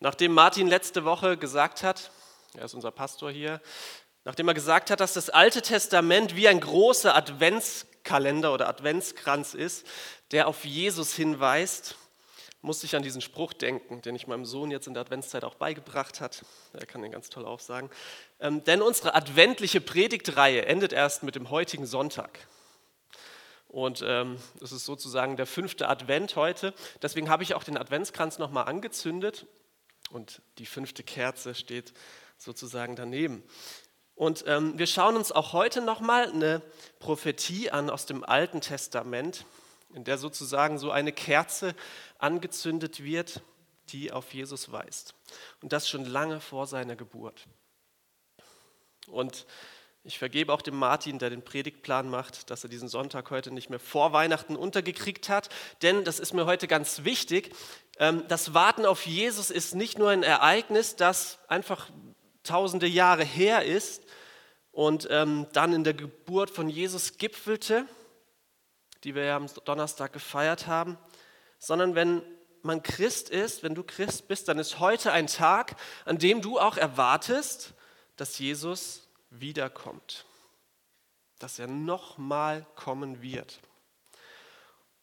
Nachdem Martin letzte Woche gesagt hat, er ist unser Pastor hier, nachdem er gesagt hat, dass das Alte Testament wie ein großer Adventskalender oder Adventskranz ist, der auf Jesus hinweist, musste ich an diesen Spruch denken, den ich meinem Sohn jetzt in der Adventszeit auch beigebracht hat. Er kann den ganz toll aufsagen. Ähm, denn unsere adventliche Predigtreihe endet erst mit dem heutigen Sonntag. Und ähm, ist sozusagen der fünfte Advent heute. Deswegen habe ich auch den Adventskranz nochmal angezündet und die fünfte Kerze steht sozusagen daneben. Und ähm, wir schauen uns auch heute nochmal eine Prophetie an aus dem Alten Testament, in der sozusagen so eine Kerze angezündet wird, die auf Jesus weist. Und das schon lange vor seiner Geburt. Und ich vergebe auch dem Martin, der den Predigtplan macht, dass er diesen Sonntag heute nicht mehr vor Weihnachten untergekriegt hat, denn das ist mir heute ganz wichtig. Ähm, das Warten auf Jesus ist nicht nur ein Ereignis, das einfach tausende Jahre her ist und ähm, dann in der Geburt von Jesus gipfelte, die wir ja am Donnerstag gefeiert haben, sondern wenn man Christ ist, wenn du Christ bist, dann ist heute ein Tag, an dem du auch erwartest, dass Jesus wiederkommt, dass er nochmal kommen wird.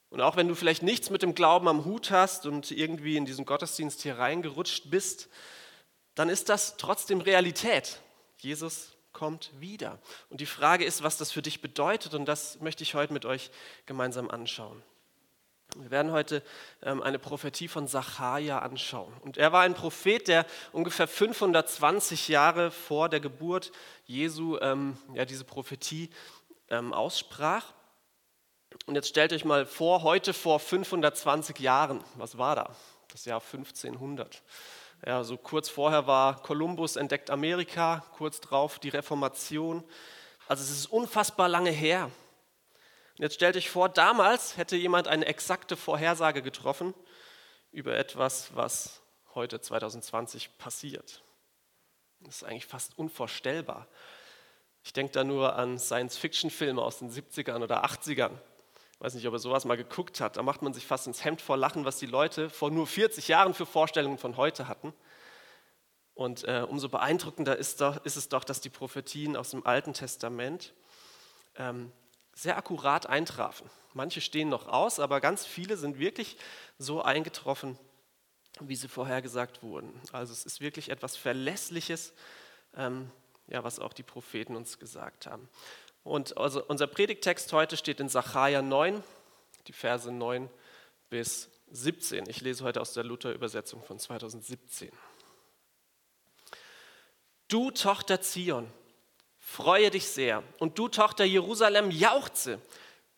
Und auch wenn du vielleicht nichts mit dem Glauben am Hut hast und irgendwie in diesen Gottesdienst hier reingerutscht bist, dann ist das trotzdem Realität. Jesus kommt wieder. Und die Frage ist, was das für dich bedeutet, und das möchte ich heute mit euch gemeinsam anschauen. Wir werden heute ähm, eine Prophetie von Sacharja anschauen. Und er war ein Prophet, der ungefähr 520 Jahre vor der Geburt Jesu ähm, diese Prophetie ähm, aussprach. Und jetzt stellt euch mal vor, heute vor 520 Jahren, was war da? Das Jahr 1500. Ja, so kurz vorher war Kolumbus entdeckt Amerika, kurz drauf die Reformation. Also es ist unfassbar lange her. Und jetzt stellt euch vor, damals hätte jemand eine exakte Vorhersage getroffen über etwas, was heute 2020 passiert. Das ist eigentlich fast unvorstellbar. Ich denke da nur an Science-Fiction-Filme aus den 70ern oder 80ern. Ich weiß nicht, ob er sowas mal geguckt hat. Da macht man sich fast ins Hemd vor Lachen, was die Leute vor nur 40 Jahren für Vorstellungen von heute hatten. Und äh, umso beeindruckender ist, doch, ist, es doch, dass die Prophetien aus dem Alten Testament ähm, sehr akkurat eintrafen. Manche stehen noch aus, aber ganz viele sind wirklich so eingetroffen, wie sie vorhergesagt wurden. Also es ist wirklich etwas Verlässliches, ähm, ja, was auch die Propheten uns gesagt haben. Und also unser Predigtext heute steht in Sacharja 9, die Verse 9 bis 17. Ich lese heute aus der Luther-Übersetzung von 2017. Du Tochter Zion, freue dich sehr. Und du, Tochter Jerusalem, jauchze.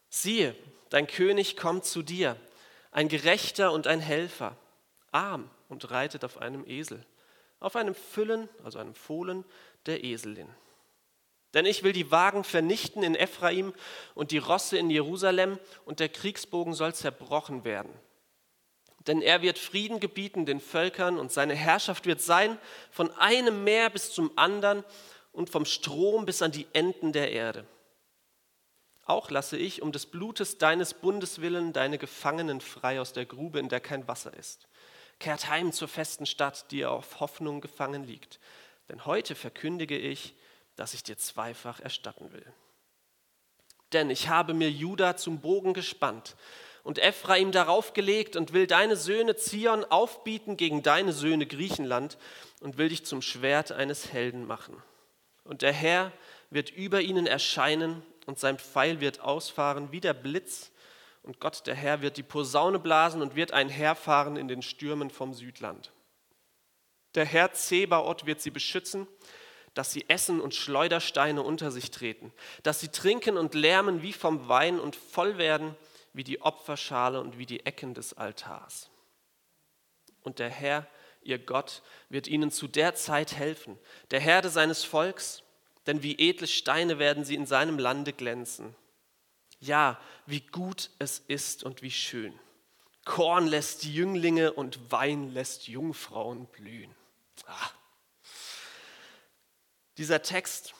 Siehe, dein König kommt zu dir, ein Gerechter und ein Helfer, arm und reitet auf einem Esel, auf einem Füllen, also einem Fohlen der Eselin. Denn ich will die Wagen vernichten in Ephraim und die Rosse in Jerusalem, und der Kriegsbogen soll zerbrochen werden. Denn er wird Frieden gebieten den Völkern, und seine Herrschaft wird sein von einem Meer bis zum anderen, und vom Strom bis an die Enden der Erde. Auch lasse ich um des Blutes deines Bundes willen deine Gefangenen frei aus der Grube, in der kein Wasser ist. Kehrt heim zur festen Stadt, die auf Hoffnung gefangen liegt. Denn heute verkündige ich, dass ich dir zweifach erstatten will. Denn ich habe mir Juda zum Bogen gespannt und Ephraim darauf gelegt und will deine Söhne Zion aufbieten gegen deine Söhne Griechenland und will dich zum Schwert eines Helden machen. Und der Herr wird über ihnen erscheinen und sein Pfeil wird ausfahren wie der Blitz. Und Gott, der Herr, wird die Posaune blasen und wird einherfahren in den Stürmen vom Südland. Der Herr Zebaoth wird sie beschützen, dass sie essen und Schleudersteine unter sich treten, dass sie trinken und lärmen wie vom Wein und voll werden wie die Opferschale und wie die Ecken des Altars. Und der Herr ihr Gott, wird ihnen zu der Zeit helfen, der Herde seines Volks, denn wie edle Steine werden sie in seinem Lande glänzen. Ja, wie gut es ist und wie schön. Korn lässt Jünglinge und Wein lässt Jungfrauen blühen. Ah. Dieser Text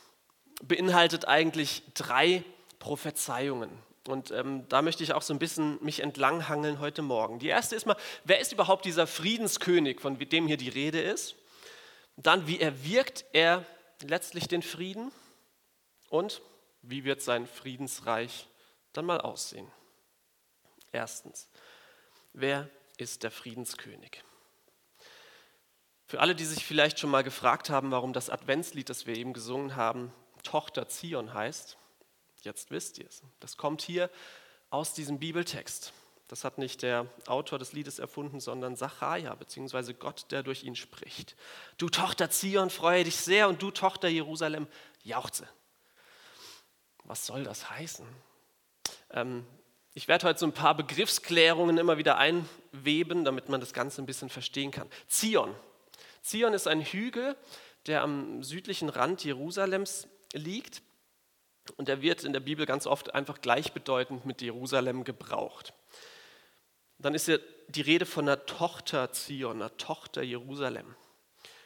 beinhaltet eigentlich drei Prophezeiungen. Und ähm, da möchte ich auch so ein bisschen mich entlanghangeln heute Morgen. Die erste ist mal, wer ist überhaupt dieser Friedenskönig, von dem hier die Rede ist? Dann, wie erwirkt er letztlich den Frieden? Und wie wird sein Friedensreich dann mal aussehen? Erstens, wer ist der Friedenskönig? Für alle, die sich vielleicht schon mal gefragt haben, warum das Adventslied, das wir eben gesungen haben, Tochter Zion heißt, jetzt wisst ihr es. Das kommt hier aus diesem Bibeltext. Das hat nicht der Autor des Liedes erfunden, sondern Sacharja, beziehungsweise Gott, der durch ihn spricht. Du Tochter Zion, freue dich sehr und du Tochter Jerusalem, jauchze. Was soll das heißen? Ähm, ich werde heute so ein paar Begriffsklärungen immer wieder einweben, damit man das Ganze ein bisschen verstehen kann. Zion, Zion ist ein Hügel, der am südlichen Rand Jerusalems liegt. Und er wird in der Bibel ganz oft einfach gleichbedeutend mit Jerusalem gebraucht. Dann ist ja die Rede von einer Tochter Zion, einer Tochter Jerusalem.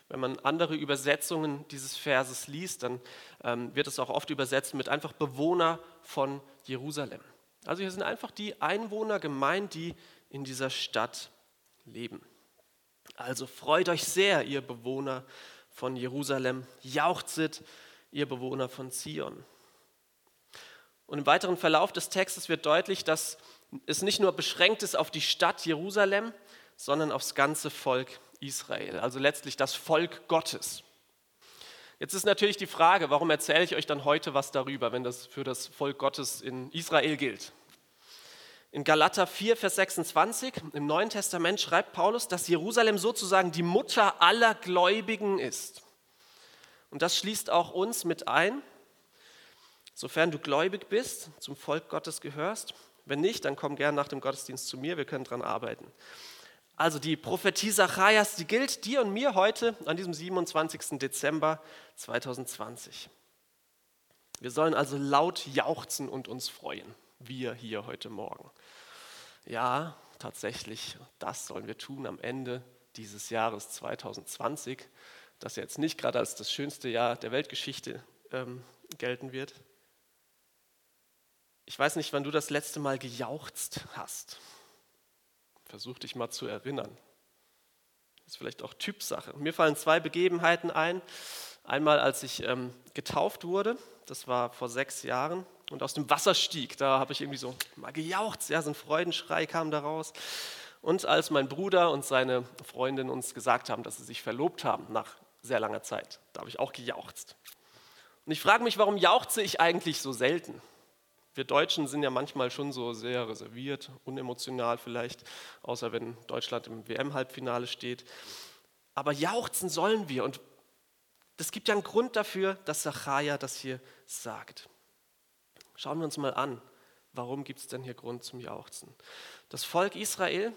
Wenn man andere Übersetzungen dieses Verses liest, dann ähm, wird es auch oft übersetzt mit einfach Bewohner von Jerusalem. Also hier sind einfach die Einwohner gemeint, die in dieser Stadt leben. Also freut euch sehr, ihr Bewohner von Jerusalem, jauchzet, ihr Bewohner von Zion. Und im weiteren Verlauf des Textes wird deutlich, dass es nicht nur beschränkt ist auf die Stadt Jerusalem, sondern aufs ganze Volk Israel, also letztlich das Volk Gottes. Jetzt ist natürlich die Frage, warum erzähle ich euch dann heute was darüber, wenn das für das Volk Gottes in Israel gilt? In Galater 4, Vers 26 im Neuen Testament schreibt Paulus, dass Jerusalem sozusagen die Mutter aller Gläubigen ist. Und das schließt auch uns mit ein, sofern du gläubig bist, zum Volk Gottes gehörst. Wenn nicht, dann komm gern nach dem Gottesdienst zu mir, wir können daran arbeiten. Also die Prophetie Zacharias, die gilt dir und mir heute an diesem 27. Dezember 2020. Wir sollen also laut jauchzen und uns freuen wir hier heute Morgen. Ja, tatsächlich, das sollen wir tun am Ende dieses Jahres 2020, das jetzt nicht gerade als das schönste Jahr der Weltgeschichte ähm, gelten wird. Ich weiß nicht, wann du das letzte Mal gejauchzt hast. Versuch dich mal zu erinnern. Das ist vielleicht auch Typsache. Mir fallen zwei Begebenheiten ein. Einmal, als ich ähm, getauft wurde, das war vor sechs Jahren, und aus dem Wasser stieg. Da habe ich irgendwie so mal gejaucht, ja, so ein Freudenschrei kam da raus. Und als mein Bruder und seine Freundin uns gesagt haben, dass sie sich verlobt haben, nach sehr langer Zeit, da habe ich auch gejauchzt. Und ich frage mich, warum jauchze ich eigentlich so selten? Wir Deutschen sind ja manchmal schon so sehr reserviert, unemotional vielleicht, außer wenn Deutschland im WM-Halbfinale steht. Aber jauchzen sollen wir. Und es gibt ja einen Grund dafür, dass Sacharja das hier sagt. Schauen wir uns mal an, warum gibt es denn hier Grund zum Jauchzen? Das Volk Israel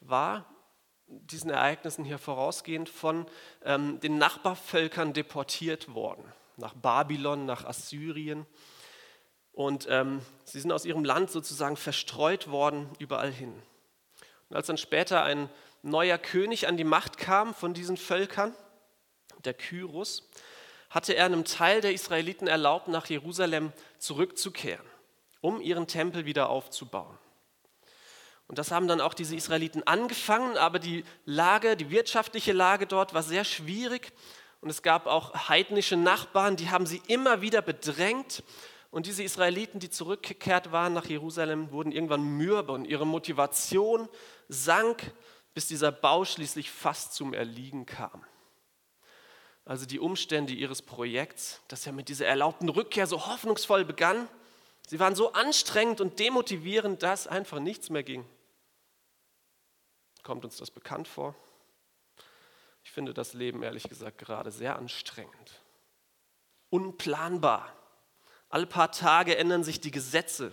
war diesen Ereignissen hier vorausgehend von ähm, den Nachbarvölkern deportiert worden, nach Babylon, nach Assyrien. Und ähm, sie sind aus ihrem Land sozusagen verstreut worden überall hin. Und als dann später ein neuer König an die Macht kam von diesen Völkern, der Kyros, hatte er einem Teil der Israeliten erlaubt, nach Jerusalem zurückzukehren, um ihren Tempel wieder aufzubauen. Und das haben dann auch diese Israeliten angefangen, aber die Lage, die wirtschaftliche Lage dort war sehr schwierig und es gab auch heidnische Nachbarn, die haben sie immer wieder bedrängt. Und diese Israeliten, die zurückgekehrt waren nach Jerusalem, wurden irgendwann mürbe und ihre Motivation sank, bis dieser Bau schließlich fast zum Erliegen kam also die Umstände ihres Projekts, das ja mit dieser erlaubten Rückkehr so hoffnungsvoll begann, sie waren so anstrengend und demotivierend, dass einfach nichts mehr ging. Kommt uns das bekannt vor? Ich finde das Leben ehrlich gesagt gerade sehr anstrengend. Unplanbar. Alle paar Tage ändern sich die Gesetze.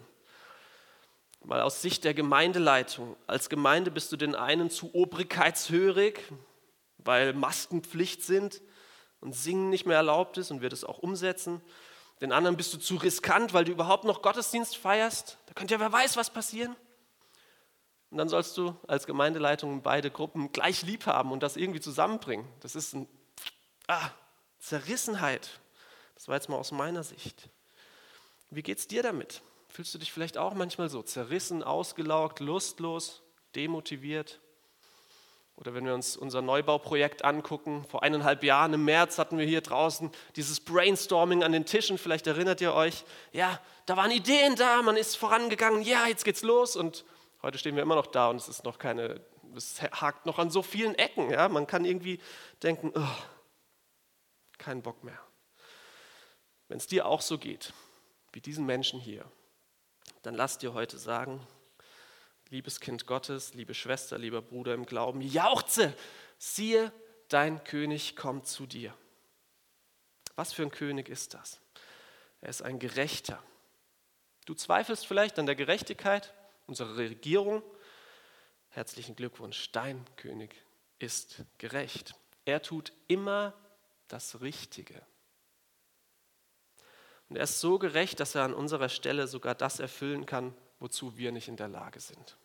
Mal aus Sicht der Gemeindeleitung. Als Gemeinde bist du den einen zu obrigkeitshörig, weil Maskenpflicht sind und Singen nicht mehr erlaubt ist und wird es auch umsetzen. Den anderen bist du zu riskant, weil du überhaupt noch Gottesdienst feierst. Da könnte ja wer weiß, was passieren. Und dann sollst du als Gemeindeleitung beide Gruppen gleich lieb haben und das irgendwie zusammenbringen. Das ist eine ah, Zerrissenheit. Das war jetzt mal aus meiner Sicht. Wie geht es dir damit? Fühlst du dich vielleicht auch manchmal so zerrissen, ausgelaugt, lustlos, demotiviert? Oder wenn wir uns unser Neubauprojekt angucken, vor eineinhalb Jahren im März hatten wir hier draußen dieses Brainstorming an den Tischen, vielleicht erinnert ihr euch, ja, da waren Ideen da, man ist vorangegangen, ja, jetzt geht's los und heute stehen wir immer noch da und es ist noch keine, es hakt noch an so vielen Ecken, ja, man kann irgendwie denken, oh, keinen Bock mehr. Wenn es dir auch so geht, wie diesen Menschen hier, dann lass dir heute sagen, liebes Kind Gottes, liebe Schwester, lieber Bruder im Glauben, jauchze, siehe, dein König kommt zu dir. Was für ein König ist das? Er ist ein Gerechter. Du zweifelst vielleicht an der Gerechtigkeit unserer Regierung. Herzlichen Glückwunsch, dein König ist gerecht. Er tut immer das Richtige. Und er ist so gerecht, dass er an unserer Stelle sogar das erfüllen kann, wozu wir nicht in der Lage sind.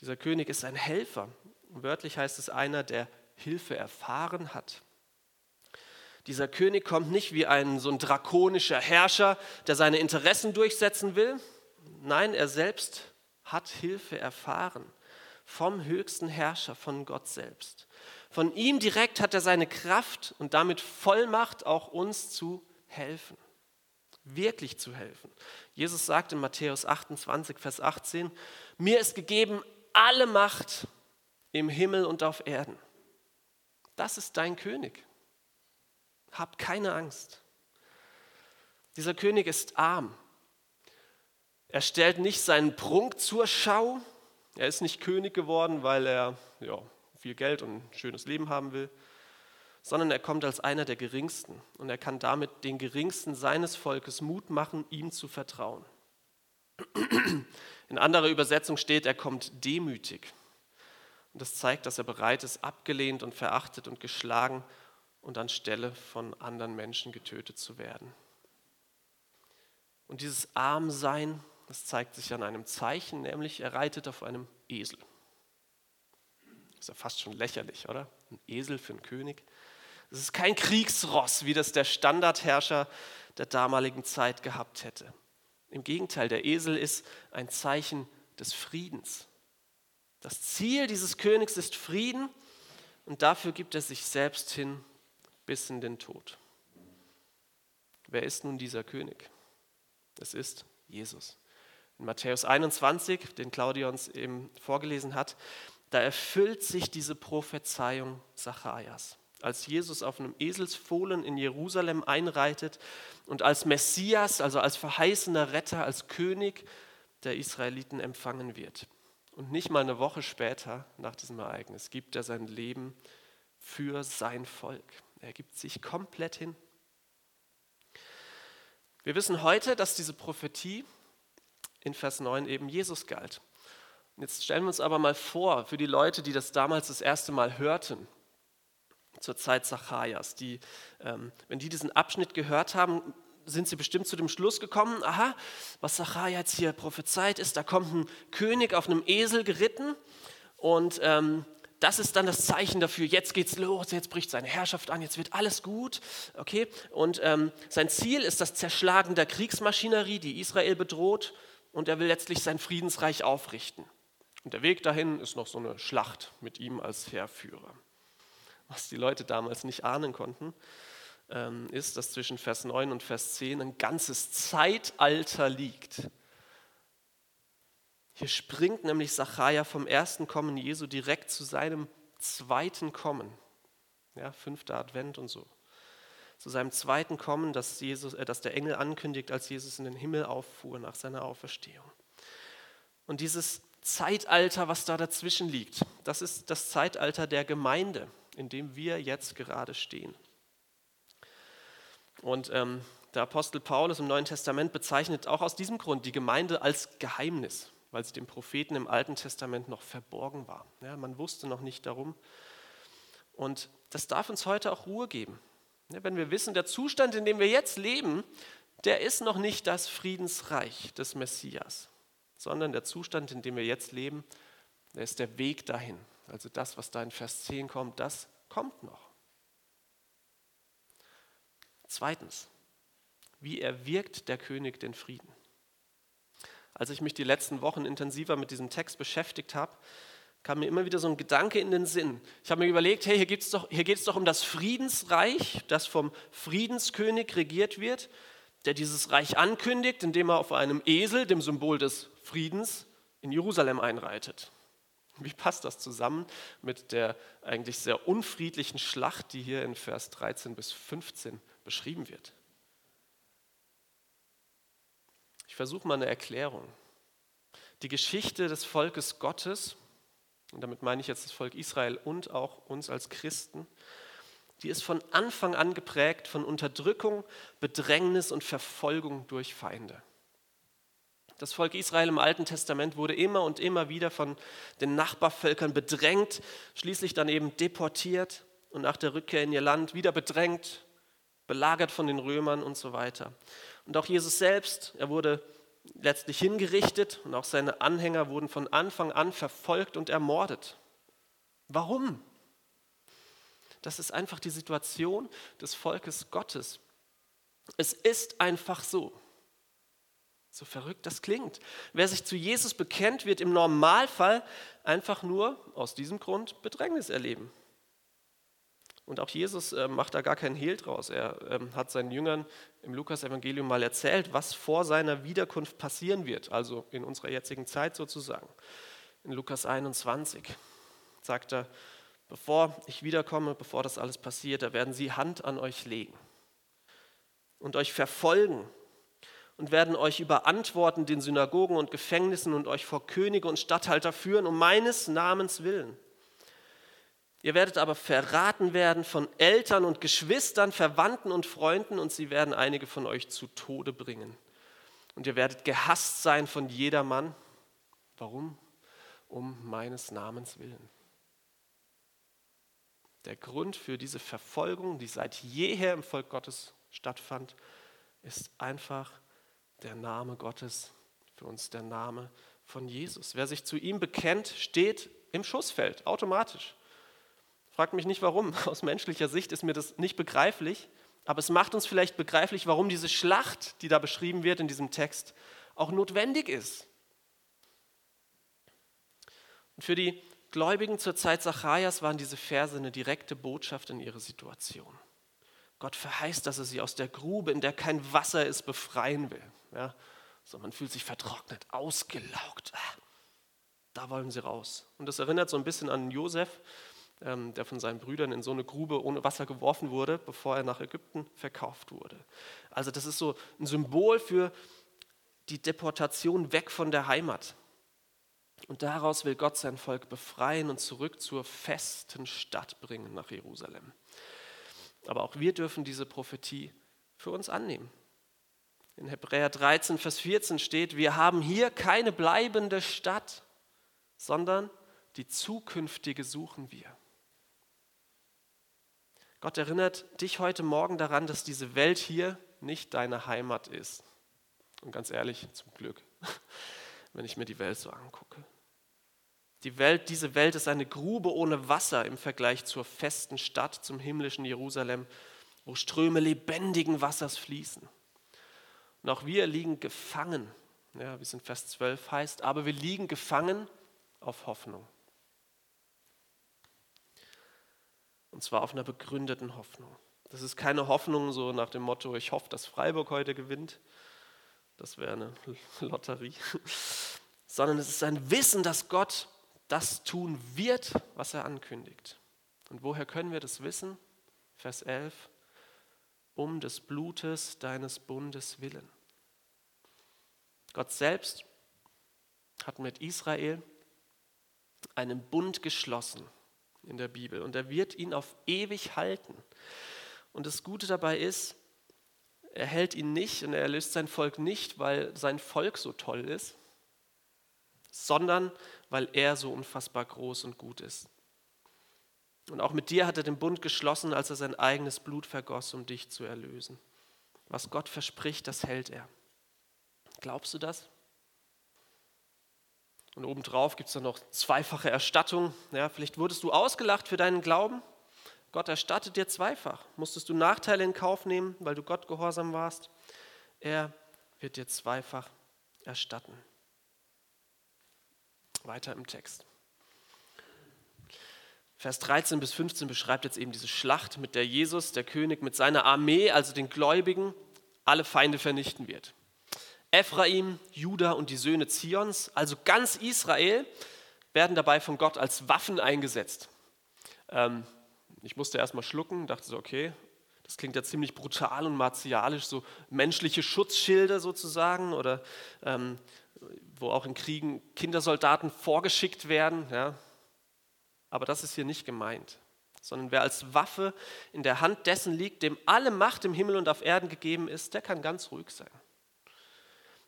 Dieser König ist ein Helfer. Wörtlich heißt es einer, der Hilfe erfahren hat. Dieser König kommt nicht wie ein so ein drakonischer Herrscher, der seine Interessen durchsetzen will. Nein, er selbst hat Hilfe erfahren vom höchsten Herrscher, von Gott selbst. Von ihm direkt hat er seine Kraft und damit Vollmacht, auch uns zu helfen wirklich zu helfen. Jesus sagt in Matthäus 28, Vers 18, mir ist gegeben alle Macht im Himmel und auf Erden. Das ist dein König. Hab keine Angst. Dieser König ist arm. Er stellt nicht seinen Prunk zur Schau. Er ist nicht König geworden, weil er ja, viel Geld und ein schönes Leben haben will sondern er kommt als einer der Geringsten und er kann damit den Geringsten seines Volkes Mut machen, ihm zu vertrauen. In anderer Übersetzung steht, er kommt demütig. Und das zeigt, dass er bereit ist, abgelehnt und verachtet und geschlagen und anstelle von anderen Menschen getötet zu werden. Und dieses Armsein, das zeigt sich an einem Zeichen, nämlich er reitet auf einem Esel. Ist ja fast schon lächerlich, oder? Ein Esel für einen König. Es ist kein Kriegsross, wie das der Standardherrscher der damaligen Zeit gehabt hätte. Im Gegenteil, der Esel ist ein Zeichen des Friedens. Das Ziel dieses Königs ist Frieden und dafür gibt er sich selbst hin bis in den Tod. Wer ist nun dieser König? Es ist Jesus. In Matthäus 21, den Claudia uns eben vorgelesen hat, da erfüllt sich diese Prophezeiung Zacharias als Jesus auf einem Eselsfohlen in Jerusalem einreitet und als Messias, also als verheißener Retter, als König der Israeliten empfangen wird. Und nicht mal eine Woche später, nach diesem Ereignis, gibt er sein Leben für sein Volk. Er gibt sich komplett hin. Wir wissen heute, dass diese Prophetie in Vers 9 eben Jesus galt. Jetzt stellen wir uns aber mal vor, für die Leute, die das damals das erste Mal hörten, zur Zeit Zacharias. Die, ähm, wenn die diesen Abschnitt gehört haben, sind sie bestimmt zu dem Schluss gekommen, aha, was Zacharias jetzt hier prophezeit ist, da kommt ein König auf einem Esel geritten und ähm, das ist dann das Zeichen dafür, jetzt geht's los, jetzt bricht seine Herrschaft an, jetzt wird alles gut, okay? Und ähm, sein Ziel ist das Zerschlagen der Kriegsmaschinerie, die Israel bedroht und er will letztlich sein Friedensreich aufrichten. Und der Weg dahin ist noch so eine Schlacht mit ihm als Heerführer was die Leute damals nicht ahnen konnten, ähm, ist, dass zwischen Vers 9 und Vers 10 ein ganzes Zeitalter liegt. Hier springt nämlich Sacharja vom ersten Kommen Jesu direkt zu seinem zweiten Kommen. Ja, fünfter Advent und so. Zu seinem zweiten Kommen, das, Jesus, äh, das der Engel ankündigt, als Jesus in den Himmel auffuhr nach seiner Auferstehung. Und dieses Zeitalter, was da dazwischen liegt, das ist das Zeitalter der Gemeinde in dem wir jetzt gerade stehen. Und ähm, der Apostel Paulus im Neuen Testament bezeichnet auch aus diesem Grund die Gemeinde als Geheimnis, weil sie dem Propheten im Alten Testament noch verborgen war. Ja, man wusste noch nicht darum. Und das darf uns heute auch Ruhe geben. Ja, wenn wir wissen, der Zustand, in dem wir jetzt leben, der ist noch nicht das Friedensreich des Messias, sondern der Zustand, in dem wir jetzt leben, der ist der Weg dahin. Also das, was da in Vers 10 kommt, das kommt noch. Zweitens, wie erwirkt der König den Frieden? Als ich mich die letzten Wochen intensiver mit diesem Text beschäftigt habe, kam mir immer wieder so ein Gedanke in den Sinn. Ich habe mir überlegt, hey, hier geht es doch, doch um das Friedensreich, das vom Friedenskönig regiert wird, der dieses Reich ankündigt, indem er auf einem Esel, dem Symbol des Friedens, in Jerusalem einreitet. Wie passt das zusammen mit der eigentlich sehr unfriedlichen Schlacht, die hier in Vers 13 bis 15 beschrieben wird? Ich versuche mal eine Erklärung. Die Geschichte des Volkes Gottes und damit meine ich jetzt das Volk Israel und auch uns als Christen, die ist von Anfang an geprägt von Unterdrückung, Bedrängnis und Verfolgung durch Feinde. Das Volk Israel im Alten Testament wurde immer und immer wieder von den Nachbarvölkern bedrängt, schließlich dann eben deportiert und nach der Rückkehr in ihr Land wieder bedrängt, belagert von den Römern und so weiter. Und auch Jesus selbst, er wurde letztlich hingerichtet und auch seine Anhänger wurden von Anfang an verfolgt und ermordet. Warum? Das ist einfach die Situation des Volkes Gottes. Es ist einfach so. So verrückt das klingt. Wer sich zu Jesus bekennt, wird im Normalfall einfach nur aus diesem Grund Bedrängnis erleben. Und auch Jesus äh, macht da gar keinen Hehl draus. Er ähm, hat seinen Jüngern im Lukas-Evangelium mal erzählt, was vor seiner Wiederkunft passieren wird, also in unserer jetzigen Zeit sozusagen. In Lukas 21 sagt er, bevor ich wiederkomme, bevor das alles passiert, da werden sie Hand an euch legen und euch verfolgen und werden euch überantworten den Synagogen und Gefängnissen und euch vor Könige und Statthalter führen, um meines Namens willen. Ihr werdet aber verraten werden von Eltern und Geschwistern, Verwandten und Freunden und sie werden einige von euch zu Tode bringen. Und ihr werdet gehasst sein von jedermann. Warum? Um meines Namens willen. Der Grund für diese Verfolgung, die seit jeher im Volk Gottes stattfand, ist einfach der Name Gottes, für uns der Name von Jesus. Wer sich zu ihm bekennt, steht im Schussfeld, automatisch. Fragt mich nicht warum. Aus menschlicher Sicht ist mir das nicht begreiflich. Aber es macht uns vielleicht begreiflich, warum diese Schlacht, die da beschrieben wird in diesem Text, auch notwendig ist. Und für die Gläubigen zur Zeit Zacharias waren diese Verse eine direkte Botschaft in ihre Situation. Gott verheißt, dass er sie aus der Grube, in der kein Wasser ist, befreien will. Ja, so man fühlt sich vertrocknet, ausgelaugt. Ah, da wollen sie raus. Und das erinnert so ein bisschen an Josef, ähm, der von seinen Brüdern in so eine Grube ohne Wasser geworfen wurde, bevor er nach Ägypten verkauft wurde. Also das ist so ein Symbol für die Deportation weg von der Heimat. Und daraus will Gott sein Volk befreien und zurück zur festen Stadt bringen nach Jerusalem. Aber auch wir dürfen diese Prophetie für uns annehmen. In Hebräer 13, Vers 14 steht, wir haben hier keine bleibende Stadt, sondern die zukünftige suchen wir. Gott erinnert dich heute Morgen daran, dass diese Welt hier nicht deine Heimat ist. Und ganz ehrlich, zum Glück, wenn ich mir die Welt so angucke. Die Welt, diese Welt ist eine Grube ohne Wasser im Vergleich zur festen Stadt, zum himmlischen Jerusalem, wo Ströme lebendigen Wassers fließen. Und auch wir liegen gefangen, ja, wie es in Vers 12 heißt, aber wir liegen gefangen auf Hoffnung. Und zwar auf einer begründeten Hoffnung. Das ist keine Hoffnung so nach dem Motto, ich hoffe, dass Freiburg heute gewinnt. Das wäre eine Lotterie. Sondern es ist ein Wissen, dass Gott das tun wird, was er ankündigt. Und woher können wir das wissen? Vers 11. Um des Blutes deines Bundes willen. Gott selbst hat mit Israel einen Bund geschlossen in der Bibel und er wird ihn auf ewig halten. Und das Gute dabei ist, er hält ihn nicht und er erlöst sein Volk nicht, weil sein Volk so toll ist, sondern weil er so unfassbar groß und gut ist. Und auch mit dir hat er den Bund geschlossen, als er sein eigenes Blut vergoss, um dich zu erlösen. Was Gott verspricht, das hält er. Glaubst du das? Und obendrauf gibt es dann noch zweifache Erstattung. Ja, vielleicht wurdest du ausgelacht für deinen Glauben. Gott erstattet dir zweifach. Musstest du Nachteile in Kauf nehmen, weil du Gott gehorsam warst. Er wird dir zweifach erstatten. Weiter im Text. Vers 13 bis 15 beschreibt jetzt eben diese Schlacht, mit der Jesus, der König, mit seiner Armee, also den Gläubigen, alle Feinde vernichten wird. Ephraim, Juda und die Söhne Zions, also ganz Israel, werden dabei von Gott als Waffen eingesetzt. Ähm, ich musste erstmal schlucken, dachte so, okay, das klingt ja ziemlich brutal und martialisch, so menschliche Schutzschilde sozusagen oder ähm, wo auch in Kriegen Kindersoldaten vorgeschickt werden. Ja. Aber das ist hier nicht gemeint, sondern wer als Waffe in der Hand dessen liegt, dem alle Macht im Himmel und auf Erden gegeben ist, der kann ganz ruhig sein.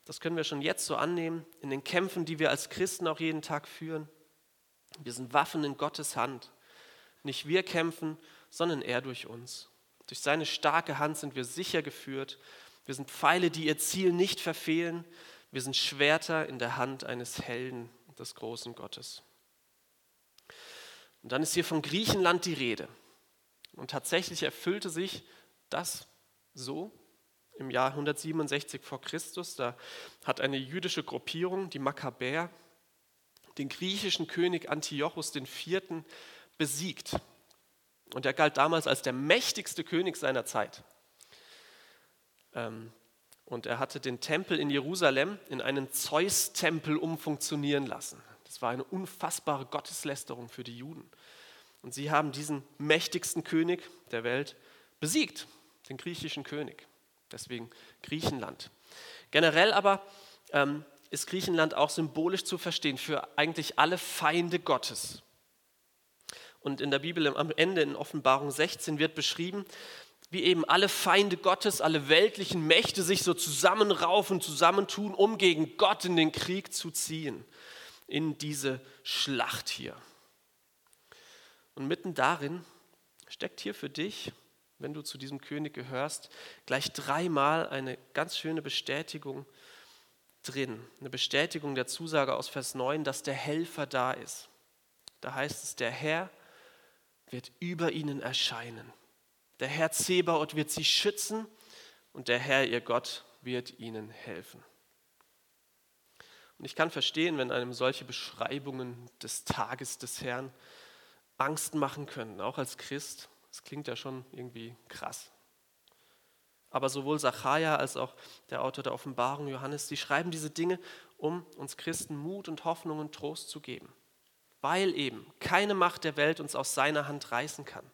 Das können wir schon jetzt so annehmen in den Kämpfen, die wir als Christen auch jeden Tag führen. Wir sind Waffen in Gottes Hand. Nicht wir kämpfen, sondern er durch uns. Durch seine starke Hand sind wir sicher geführt. Wir sind Pfeile, die ihr Ziel nicht verfehlen. Wir sind Schwerter in der Hand eines Helden des großen Gottes. Und dann ist hier von Griechenland die Rede. Und tatsächlich erfüllte sich das so im Jahr 167 vor Christus. Da hat eine jüdische Gruppierung, die Makkabäer, den griechischen König Antiochus IV. besiegt. Und er galt damals als der mächtigste König seiner Zeit. Ähm, und er hatte den Tempel in Jerusalem in einen Zeus-Tempel umfunktionieren lassen. Das war eine unfassbare Gotteslästerung für die Juden. Und sie haben diesen mächtigsten König der Welt besiegt, den griechischen König. Deswegen Griechenland. Generell aber ähm, ist Griechenland auch symbolisch zu verstehen für eigentlich alle Feinde Gottes. Und in der Bibel am Ende in Offenbarung 16 wird beschrieben, wie eben alle Feinde Gottes, alle weltlichen Mächte sich so zusammenraufen, zusammentun, um gegen Gott in den Krieg zu ziehen, in diese Schlacht hier. Und mitten darin steckt hier für dich wenn du zu diesem König gehörst, gleich dreimal eine ganz schöne Bestätigung drin. Eine Bestätigung der Zusage aus Vers 9, dass der Helfer da ist. Da heißt es, der Herr wird über ihnen erscheinen. Der Herr Zebaoth wird sie schützen und der Herr, ihr Gott, wird ihnen helfen. Und ich kann verstehen, wenn einem solche Beschreibungen des Tages des Herrn Angst machen können, auch als Christ. Das klingt ja schon irgendwie krass. Aber sowohl Zachariah als auch der Autor der Offenbarung Johannes, die schreiben diese Dinge, um uns Christen Mut und Hoffnung und Trost zu geben. Weil eben keine Macht der Welt uns aus seiner Hand reißen kann.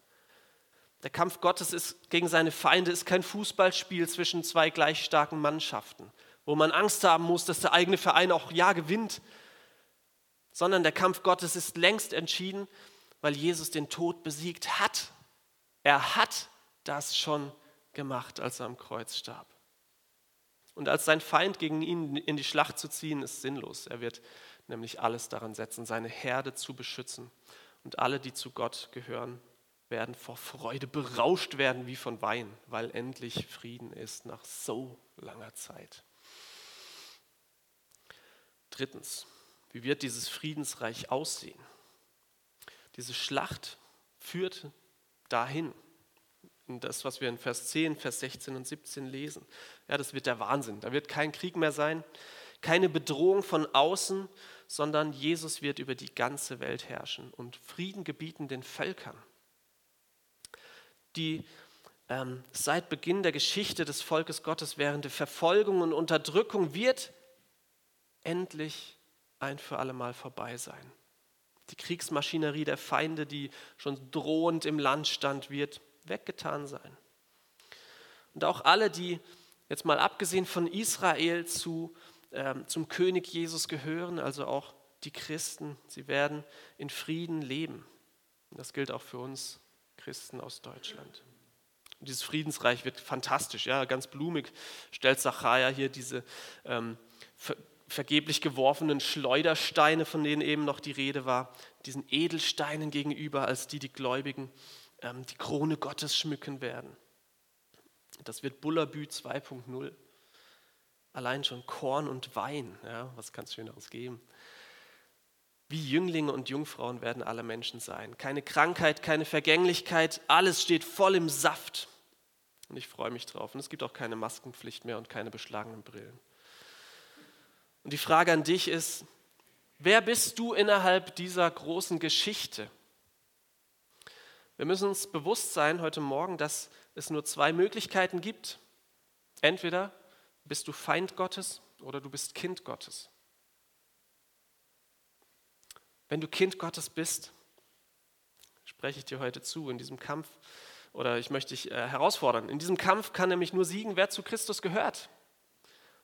Der Kampf Gottes ist, gegen seine Feinde ist kein Fußballspiel zwischen zwei gleich starken Mannschaften, wo man Angst haben muss, dass der eigene Verein auch ja gewinnt, sondern der Kampf Gottes ist längst entschieden, weil Jesus den Tod besiegt hat er hat das schon gemacht, als er am Kreuz starb. Und als sein Feind gegen ihn in die Schlacht zu ziehen, ist sinnlos. Er wird nämlich alles daran setzen, seine Herde zu beschützen. Und alle, die zu Gott gehören, werden vor Freude berauscht werden wie von Wein, weil endlich Frieden ist nach so langer Zeit. Drittens, wie wird dieses Friedensreich aussehen? Diese Schlacht führt dahin. Und das, was wir in Vers 10, Vers 16 und 17 lesen. Ja, das wird der Wahnsinn. Da wird kein Krieg mehr sein, keine Bedrohung von außen, sondern Jesus wird über die ganze Welt herrschen und Frieden gebieten den Völkern. Die ähm, seit Beginn der Geschichte des Volkes Gottes währende Verfolgung und Unterdrückung wird endlich ein für alle Mal vorbei sein. Die Kriegsmaschinerie der Feinde, die schon drohend im Land stand, wird weggetan sein. Und auch alle, die jetzt mal abgesehen von Israel zu, ähm, zum König Jesus gehören, also auch die Christen, sie werden in Frieden leben. Und das gilt auch für uns Christen aus Deutschland. Und dieses Friedensreich wird fantastisch, ja, ganz blumig stellt Zachariah hier diese ähm, vergeblich geworfenen Schleudersteine, von denen eben noch die Rede war, diesen Edelsteinen gegenüber, als die die Gläubigen ähm, die Krone Gottes schmücken werden. Das wird Bullabü 2.0. Allein schon Korn und Wein, ja, was kann es Schöneres geben? Wie Jünglinge und Jungfrauen werden alle Menschen sein. Keine Krankheit, keine Vergänglichkeit, alles steht voll im Saft. Und ich freue mich drauf. Und es gibt auch keine Maskenpflicht mehr und keine beschlagenen Brillen. Und die Frage an dich ist, Wer bist du innerhalb dieser großen Geschichte? Wir müssen uns bewusst sein heute Morgen, dass es nur zwei Möglichkeiten gibt. Entweder bist du Feind Gottes oder du bist Kind Gottes. Wenn du Kind Gottes bist, spreche ich dir heute zu in diesem Kampf, oder ich möchte dich äh, herausfordern. In diesem Kampf kann nämlich nur siegen, wer zu Christus gehört.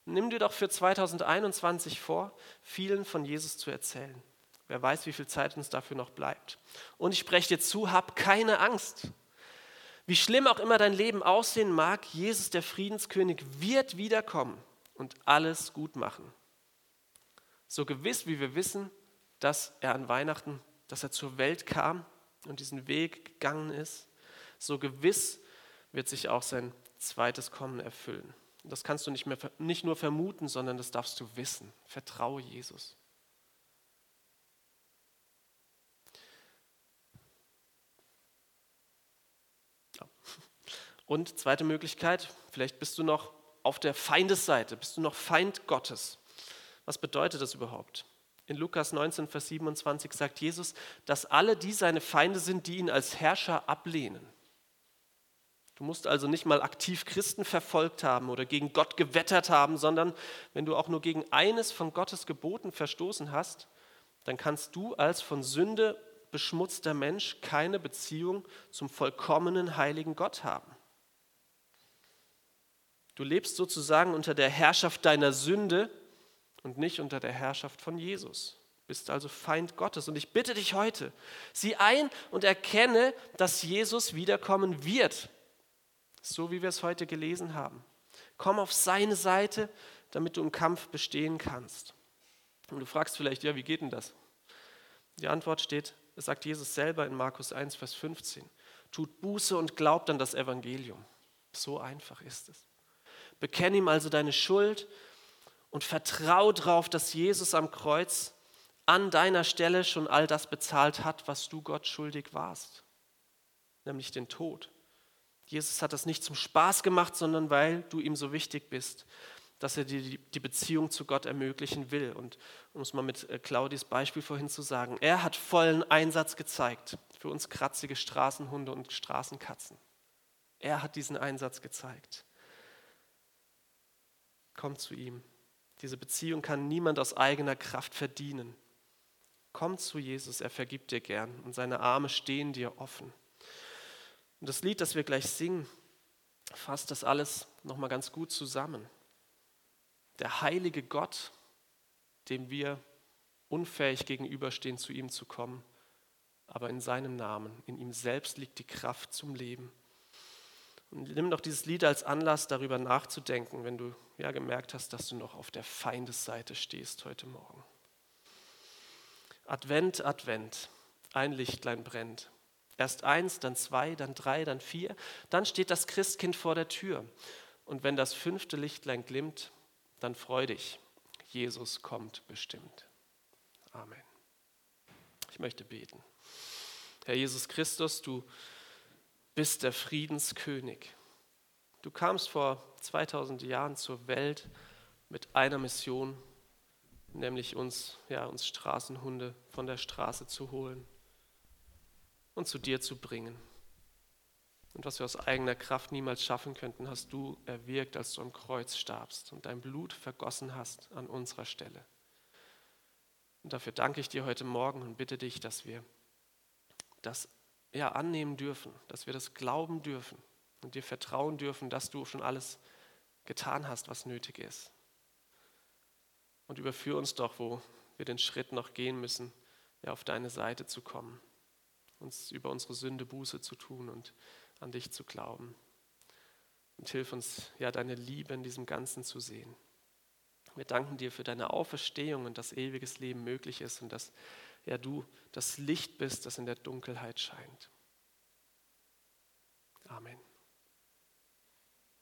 Nimm dir doch für 2021 vor, vielen von Jesus zu erzählen. Wer weiß, wie viel Zeit uns dafür noch bleibt. Und ich spreche dir zu, hab keine Angst. Wie schlimm auch immer dein Leben aussehen mag, Jesus der Friedenskönig wird wiederkommen und alles gut machen. So gewiss, wie wir wissen, dass er an Weihnachten, dass er zur Welt kam und diesen Weg gegangen ist, so gewiss wird sich auch sein zweites Kommen erfüllen. Das kannst du nicht, mehr, nicht nur vermuten, sondern das darfst du wissen. Vertraue Jesus. Und zweite Möglichkeit, vielleicht bist du noch auf der Feindesseite, bist du noch Feind Gottes. Was bedeutet das überhaupt? In Lukas 19, Vers 27 sagt Jesus, dass alle die seine Feinde sind, die ihn als Herrscher ablehnen. Du musst also nicht mal aktiv Christen verfolgt haben oder gegen Gott gewettert haben, sondern wenn du auch nur gegen eines von Gottes Geboten verstoßen hast, dann kannst du als von Sünde beschmutzter Mensch keine Beziehung zum vollkommenen heiligen Gott haben. Du lebst sozusagen unter der Herrschaft deiner Sünde und nicht unter der Herrschaft von Jesus. Bist also Feind Gottes. Und ich bitte dich heute, sieh ein und erkenne, dass Jesus wiederkommen wird so wie wir es heute gelesen haben. Komm auf seine Seite, damit du im Kampf bestehen kannst. Und du fragst vielleicht, ja, wie geht denn das? Die Antwort steht, es sagt Jesus selber in Markus 1, Vers 15. Tut Buße und glaubt an das Evangelium. So einfach ist es. Bekenn ihm also deine Schuld und vertrau darauf, dass Jesus am Kreuz an deiner Stelle schon all das bezahlt hat, was du Gott schuldig warst, nämlich den Tod. Jesus hat das nicht zum Spaß gemacht, sondern weil du ihm so wichtig bist, dass er dir die Beziehung zu Gott ermöglichen will. Und um es mal mit äh, Claudis Beispiel vorhin zu sagen, er hat vollen Einsatz gezeigt für uns kratzige Straßenhunde und Straßenkatzen. Er hat diesen Einsatz gezeigt. Komm zu ihm. Diese Beziehung kann niemand aus eigener Kraft verdienen. Komm zu Jesus, er vergibt dir gern und seine Arme stehen dir offen. Und das Lied, das wir gleich singen, fasst das alles nochmal ganz gut zusammen. Der heilige Gott, dem wir unfähig gegenüberstehen, zu ihm zu kommen, aber in seinem Namen, in ihm selbst liegt die Kraft zum Leben. Und nimm doch dieses Lied als Anlass, darüber nachzudenken, wenn du ja gemerkt hast, dass du noch auf der Feindesseite stehst heute Morgen. Advent, Advent, ein Lichtlein brennt. Erst eins, dann zwei, dann drei, dann vier. Dann steht das Christkind vor der Tür. Und wenn das fünfte Lichtlein glimmt, dann freu dich. Jesus kommt bestimmt. Amen. Ich möchte beten. Herr Jesus Christus, du bist der Friedenskönig. Du kamst vor 2000 Jahren zur Welt mit einer Mission, nämlich uns, ja, uns Straßenhunde von der Straße zu holen und zu dir zu bringen. Und was wir aus eigener Kraft niemals schaffen könnten, hast du erwirkt, als du am Kreuz starbst und dein Blut vergossen hast an unserer Stelle. Und dafür danke ich dir heute Morgen und bitte dich, dass wir das ja annehmen dürfen, dass wir das glauben dürfen und dir vertrauen dürfen, dass du schon alles getan hast, was nötig ist. Und überführ uns doch, wo wir den Schritt noch gehen müssen, ja, auf deine Seite zu kommen uns über unsere Sünde Buße zu tun und an dich zu glauben. Und hilf uns, ja, deine Liebe in diesem Ganzen zu sehen. Wir danken dir für deine Auferstehung und dass ewiges Leben möglich ist und dass ja, du das Licht bist, das in der Dunkelheit scheint. Amen.